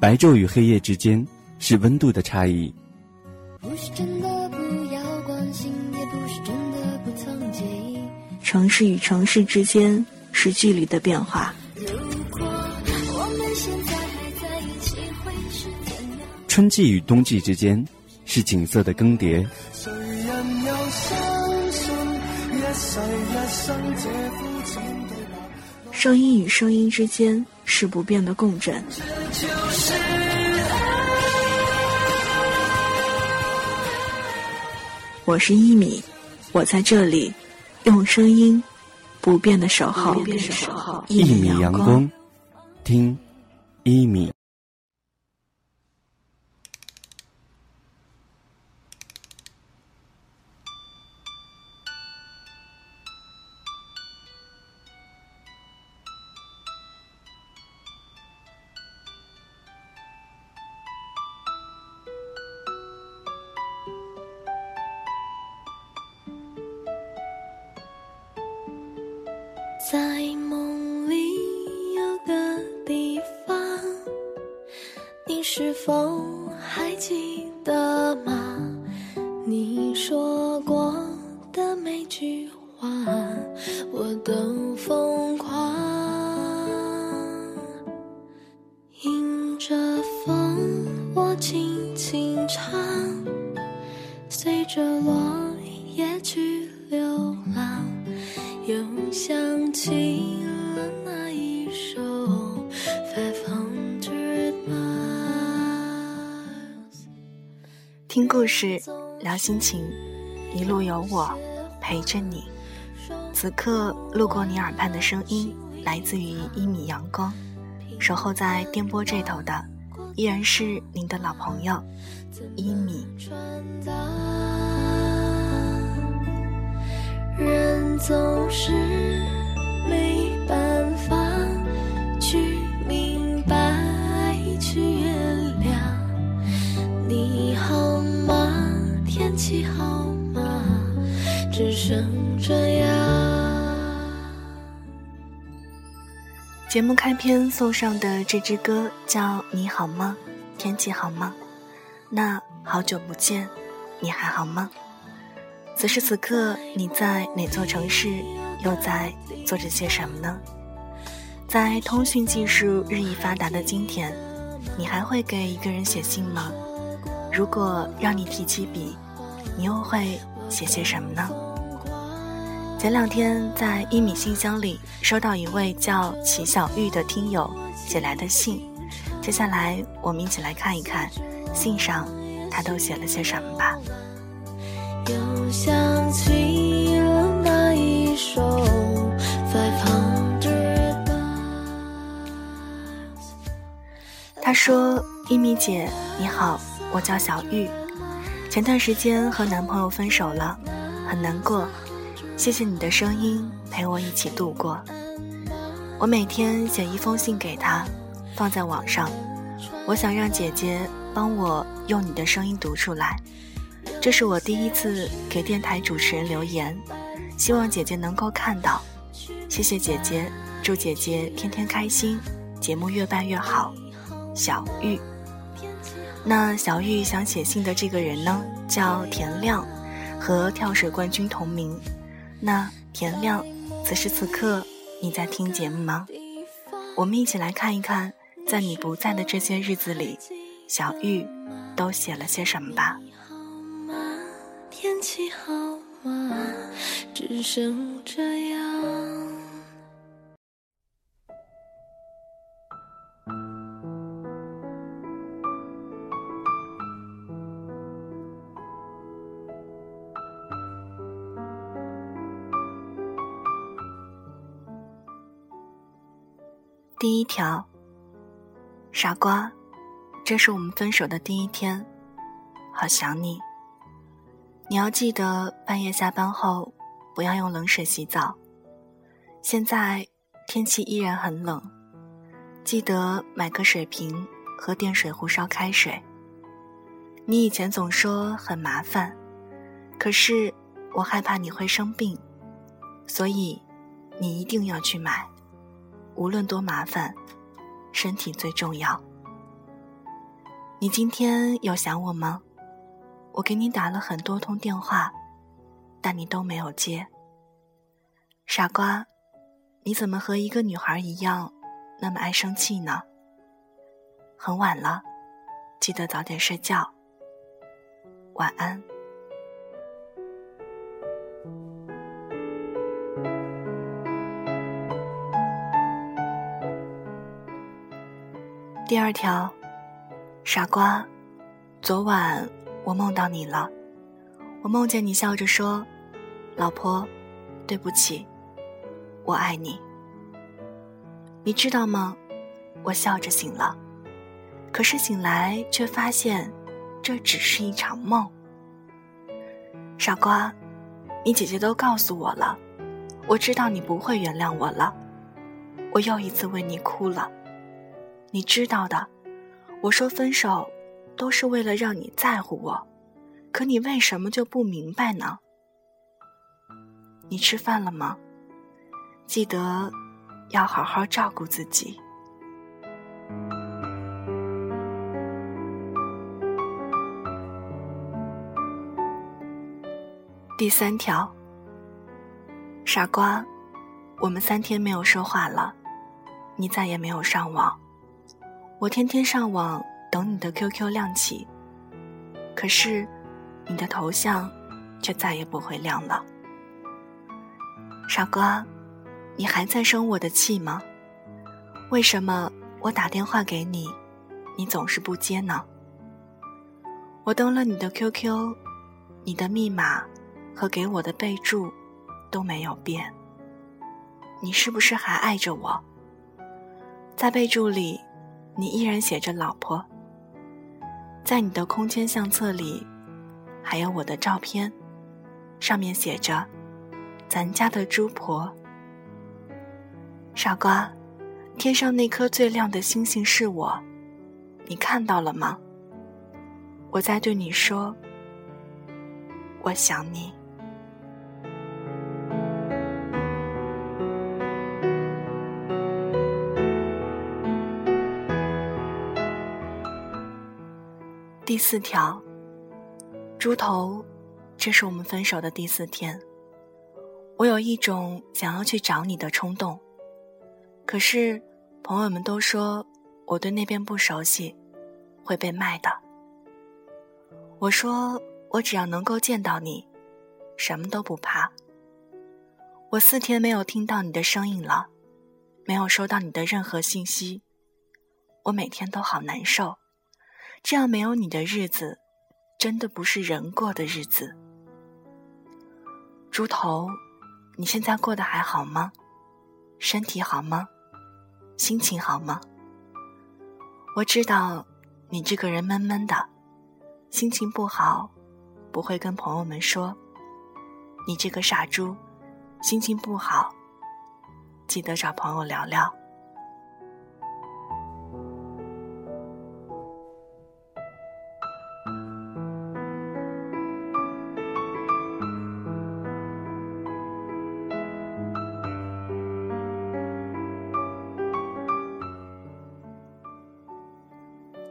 白昼与黑夜之间是温度的差异。不是真的不要关心，也不是真的不曾介意。城市与城市之间是距离的变化。如果我们现在还在一起，会是怎样？春季与冬季之间是景色的更迭。谁人又相信一世一生这肤浅对白？声音与声音之间是不变的共振。我是一米，我在这里，用声音不变的守候，一米阳光，听一米。轻轻唱，随着落叶去流浪。又想起了那一首《Five Hundred Miles》。听故事，聊心情，一路有我陪着你。此刻路过你耳畔的声音，来自于一米阳光。守候在电波这头的，依然是您的老朋友一米。人总是没节目开篇送上的这支歌叫《你好吗？天气好吗？那好久不见，你还好吗？此时此刻，你在哪座城市，又在做着些什么呢？在通讯技术日益发达的今天，你还会给一个人写信吗？如果让你提起笔，你又会写些什么呢？前两天在一米信箱里收到一位叫齐小玉的听友写来的信，接下来我们一起来看一看信上他都写了些什么吧。又想起了那一首《》。他说：“一米姐，你好，我叫小玉，前段时间和男朋友分手了，很难过。谢谢你的声音陪我一起度过。我每天写一封信给他，放在网上。我想让姐姐帮我用你的声音读出来。这是我第一次给电台主持人留言，希望姐姐能够看到。谢谢姐姐，祝姐姐天天开心，节目越办越好。”小玉，那小玉想写信的这个人呢，叫田亮，和跳水冠军同名。那田亮，此时此刻你在听节目吗？我们一起来看一看，在你不在的这些日子里，小玉都写了些什么吧。天气好吗？只剩这样。第一条，傻瓜，这是我们分手的第一天，好想你。你要记得半夜下班后不要用冷水洗澡。现在天气依然很冷，记得买个水瓶和电水壶烧开水。你以前总说很麻烦，可是我害怕你会生病，所以你一定要去买。无论多麻烦，身体最重要。你今天有想我吗？我给你打了很多通电话，但你都没有接。傻瓜，你怎么和一个女孩一样，那么爱生气呢？很晚了，记得早点睡觉。晚安。第二条，傻瓜，昨晚我梦到你了。我梦见你笑着说：“老婆，对不起，我爱你。”你知道吗？我笑着醒了，可是醒来却发现这只是一场梦。傻瓜，你姐姐都告诉我了，我知道你不会原谅我了。我又一次为你哭了。你知道的，我说分手都是为了让你在乎我，可你为什么就不明白呢？你吃饭了吗？记得要好好照顾自己。第三条，傻瓜，我们三天没有说话了，你再也没有上网。我天天上网等你的 QQ 亮起，可是你的头像却再也不会亮了。傻瓜，你还在生我的气吗？为什么我打电话给你，你总是不接呢？我登了你的 QQ，你的密码和给我的备注都没有变。你是不是还爱着我？在备注里。你依然写着“老婆”，在你的空间相册里，还有我的照片，上面写着“咱家的猪婆”。傻瓜，天上那颗最亮的星星是我，你看到了吗？我在对你说，我想你。第四条，猪头，这是我们分手的第四天，我有一种想要去找你的冲动，可是朋友们都说我对那边不熟悉，会被卖的。我说我只要能够见到你，什么都不怕。我四天没有听到你的声音了，没有收到你的任何信息，我每天都好难受。这样没有你的日子，真的不是人过的日子。猪头，你现在过得还好吗？身体好吗？心情好吗？我知道你这个人闷闷的，心情不好，不会跟朋友们说。你这个傻猪，心情不好，记得找朋友聊聊。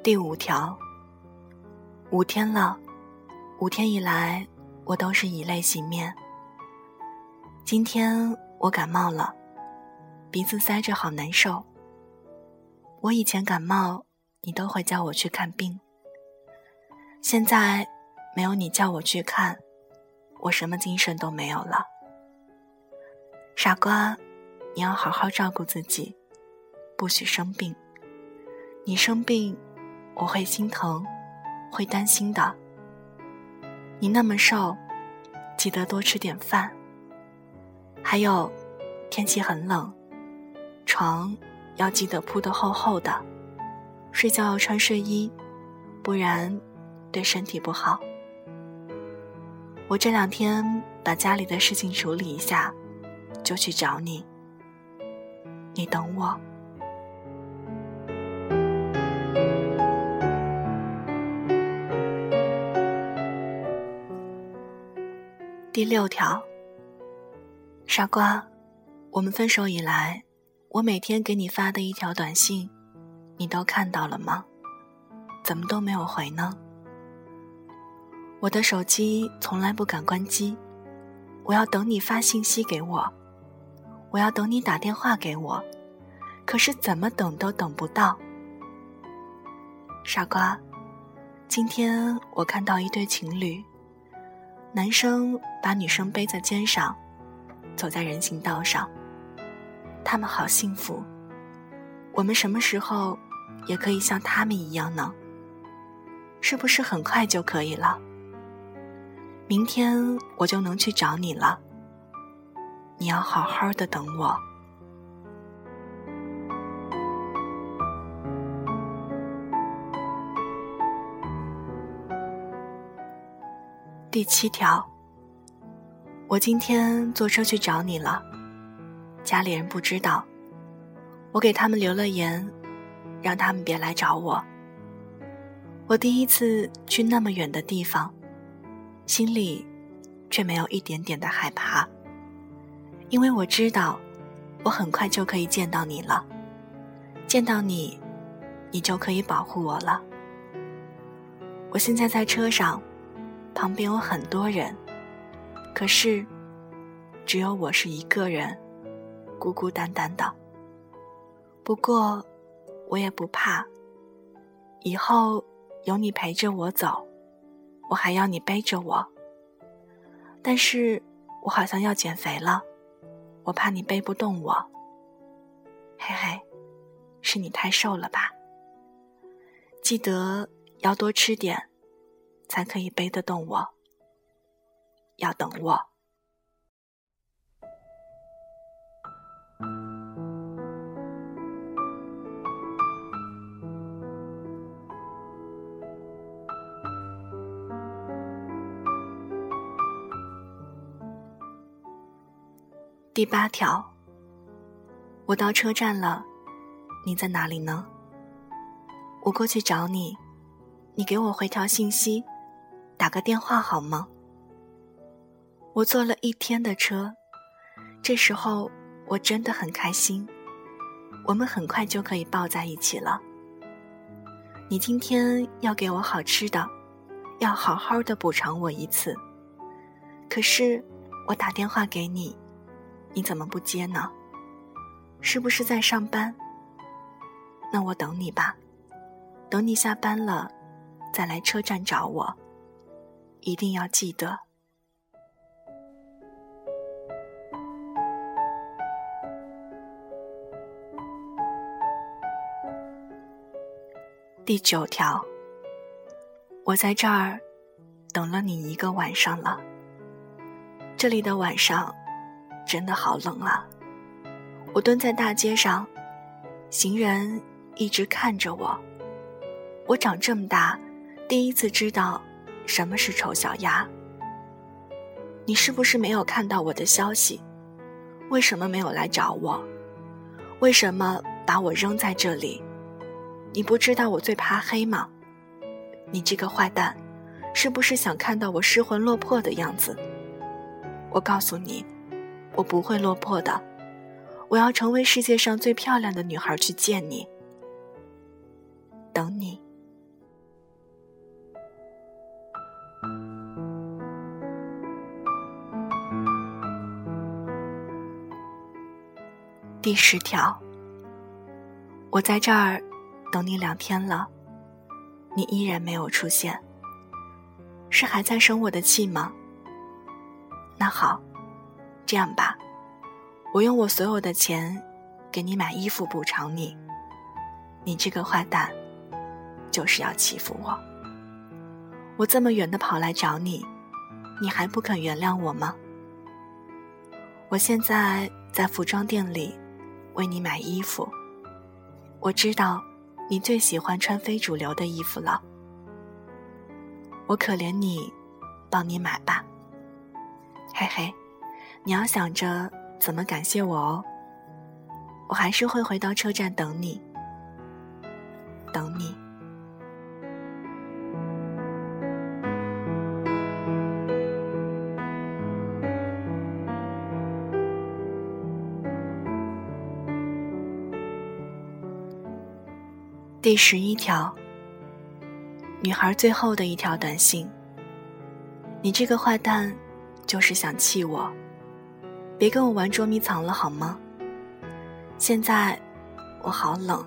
第五条，五天了，五天以来我都是以泪洗面。今天我感冒了，鼻子塞着，好难受。我以前感冒，你都会叫我去看病。现在没有你叫我去看，我什么精神都没有了。傻瓜，你要好好照顾自己，不许生病。你生病。我会心疼，会担心的。你那么瘦，记得多吃点饭。还有，天气很冷，床要记得铺得厚厚的，睡觉要穿睡衣，不然对身体不好。我这两天把家里的事情处理一下，就去找你。你等我。第六条，傻瓜，我们分手以来，我每天给你发的一条短信，你都看到了吗？怎么都没有回呢？我的手机从来不敢关机，我要等你发信息给我，我要等你打电话给我，可是怎么等都等不到。傻瓜，今天我看到一对情侣，男生把女生背在肩上，走在人行道上，他们好幸福。我们什么时候也可以像他们一样呢？是不是很快就可以了？明天我就能去找你了。你要好好的等我。第七条，我今天坐车去找你了，家里人不知道，我给他们留了言，让他们别来找我。我第一次去那么远的地方，心里却没有一点点的害怕，因为我知道，我很快就可以见到你了。见到你，你就可以保护我了。我现在在车上，旁边有很多人，可是只有我是一个人，孤孤单单的。不过，我也不怕，以后。有你陪着我走，我还要你背着我。但是我好像要减肥了，我怕你背不动我。嘿嘿，是你太瘦了吧？记得要多吃点，才可以背得动我。要等我。第八条，我到车站了，你在哪里呢？我过去找你，你给我回条信息，打个电话好吗？我坐了一天的车，这时候我真的很开心，我们很快就可以抱在一起了。你今天要给我好吃的，要好好的补偿我一次。可是我打电话给你。你怎么不接呢？是不是在上班？那我等你吧，等你下班了，再来车站找我。一定要记得。第九条，我在这儿等了你一个晚上了。这里的晚上。真的好冷啊！我蹲在大街上，行人一直看着我。我长这么大，第一次知道什么是丑小鸭。你是不是没有看到我的消息？为什么没有来找我？为什么把我扔在这里？你不知道我最怕黑吗？你这个坏蛋，是不是想看到我失魂落魄的样子？我告诉你。我不会落魄的，我要成为世界上最漂亮的女孩去见你，等你。第十条，我在这儿等你两天了，你依然没有出现，是还在生我的气吗？那好。这样吧，我用我所有的钱给你买衣服补偿你。你这个坏蛋，就是要欺负我。我这么远的跑来找你，你还不肯原谅我吗？我现在在服装店里为你买衣服。我知道你最喜欢穿非主流的衣服了。我可怜你，帮你买吧。嘿嘿。你要想着怎么感谢我哦，我还是会回到车站等你，等你。第十一条，女孩最后的一条短信：“你这个坏蛋，就是想气我，别跟我玩捉迷藏了好吗？现在我好冷，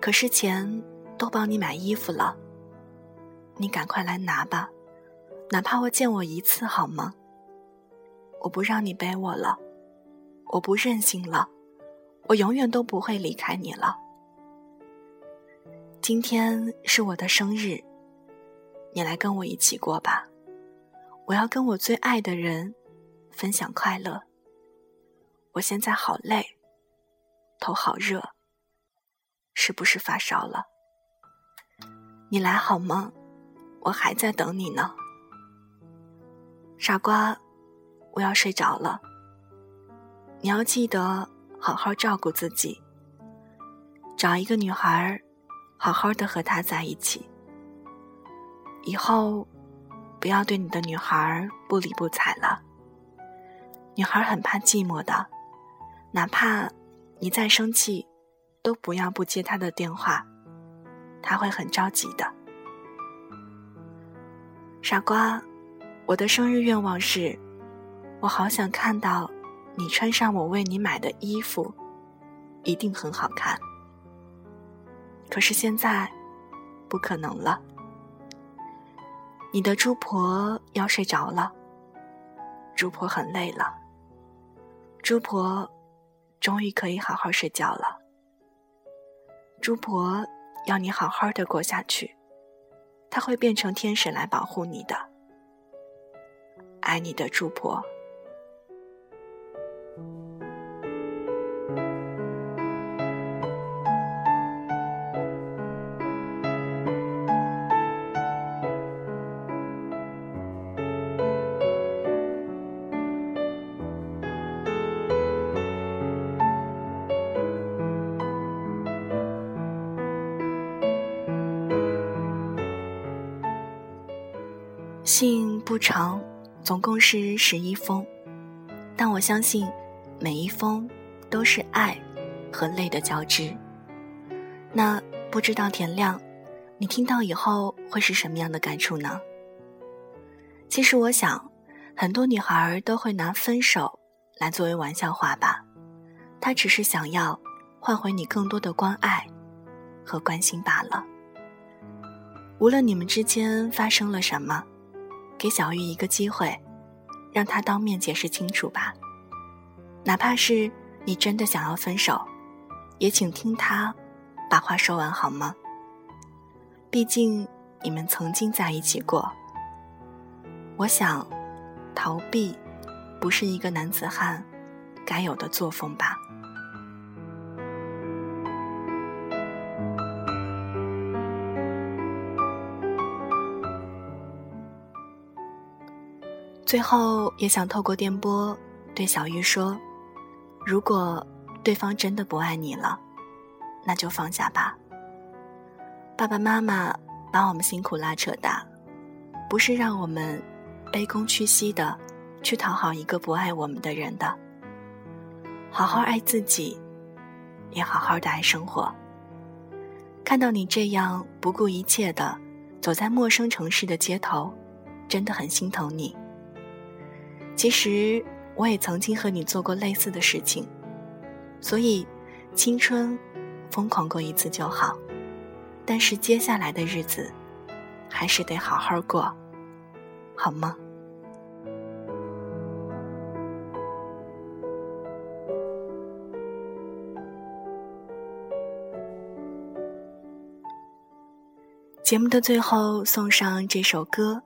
可是钱都帮你买衣服了，你赶快来拿吧，哪怕我见我一次好吗？我不让你背我了，我不任性了，我永远都不会离开你了。”今天是我的生日，你来跟我一起过吧。我要跟我最爱的人分享快乐。我现在好累，头好热，是不是发烧了？你来好吗？我还在等你呢。傻瓜，我要睡着了。你要记得好好照顾自己，找一个女孩儿。好好的和他在一起，以后不要对你的女孩不理不睬了。女孩很怕寂寞的，哪怕你再生气，都不要不接她的电话，她会很着急的。傻瓜，我的生日愿望是，我好想看到你穿上我为你买的衣服，一定很好看。可是现在，不可能了。你的猪婆要睡着了，猪婆很累了。猪婆终于可以好好睡觉了。猪婆要你好好的过下去，她会变成天使来保护你的。爱你的猪婆。信不长，总共是十一封，但我相信每一封都是爱和泪的交织。那不知道田亮，你听到以后会是什么样的感触呢？其实我想，很多女孩都会拿分手来作为玩笑话吧，她只是想要换回你更多的关爱和关心罢了。无论你们之间发生了什么。给小玉一个机会，让她当面解释清楚吧。哪怕是你真的想要分手，也请听她把话说完好吗？毕竟你们曾经在一起过。我想，逃避不是一个男子汉该有的作风吧。最后也想透过电波对小玉说：“如果对方真的不爱你了，那就放下吧。爸爸妈妈把我们辛苦拉扯大，不是让我们卑躬屈膝的去讨好一个不爱我们的人的。好好爱自己，也好好的爱生活。看到你这样不顾一切的走在陌生城市的街头，真的很心疼你。”其实我也曾经和你做过类似的事情，所以青春疯狂过一次就好，但是接下来的日子还是得好好过，好吗？节目的最后送上这首歌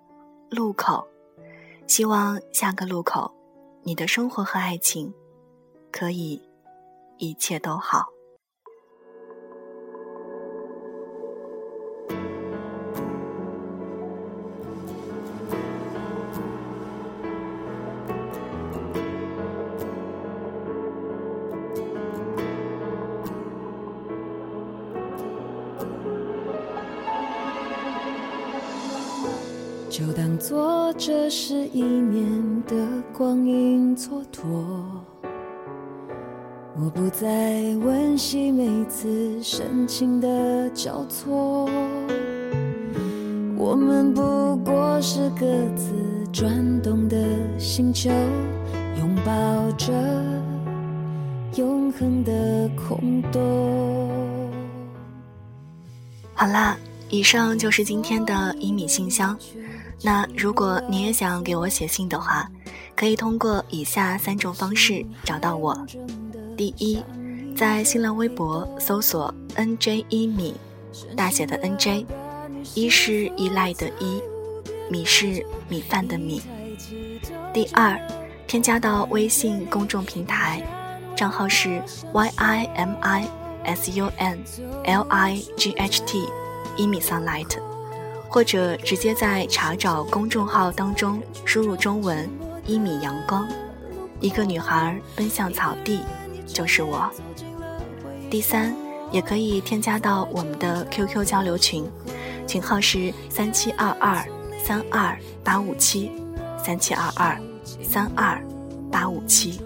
《路口》。希望下个路口，你的生活和爱情，可以一切都好。这是一年的光阴蹉跎，我不再温习每次深情的交错。我们不过是各自转动的星球，拥抱着永恒的空洞。好啦，以上就是今天的一米信箱。那如果你也想给我写信的话，可以通过以下三种方式找到我：第一，在新浪微博搜索 “nj 一米”，大写的 “nj”，一是依赖的“依”，米是米饭的“米”；第二，添加到微信公众平台，账号是 “yimi”。S U N L I G H T，一米 sunlight，或者直接在查找公众号当中输入中文“一米阳光”，一个女孩奔向草地，就是我。第三，也可以添加到我们的 QQ 交流群，群号是三七二二三二八五七，三七二二三二八五七。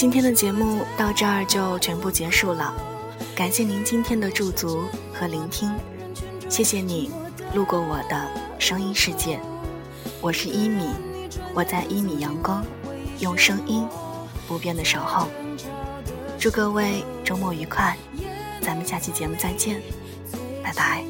今天的节目到这儿就全部结束了，感谢您今天的驻足和聆听，谢谢你路过我的声音世界，我是一米，我在一米阳光，用声音不变的守候，祝各位周末愉快，咱们下期节目再见，拜拜。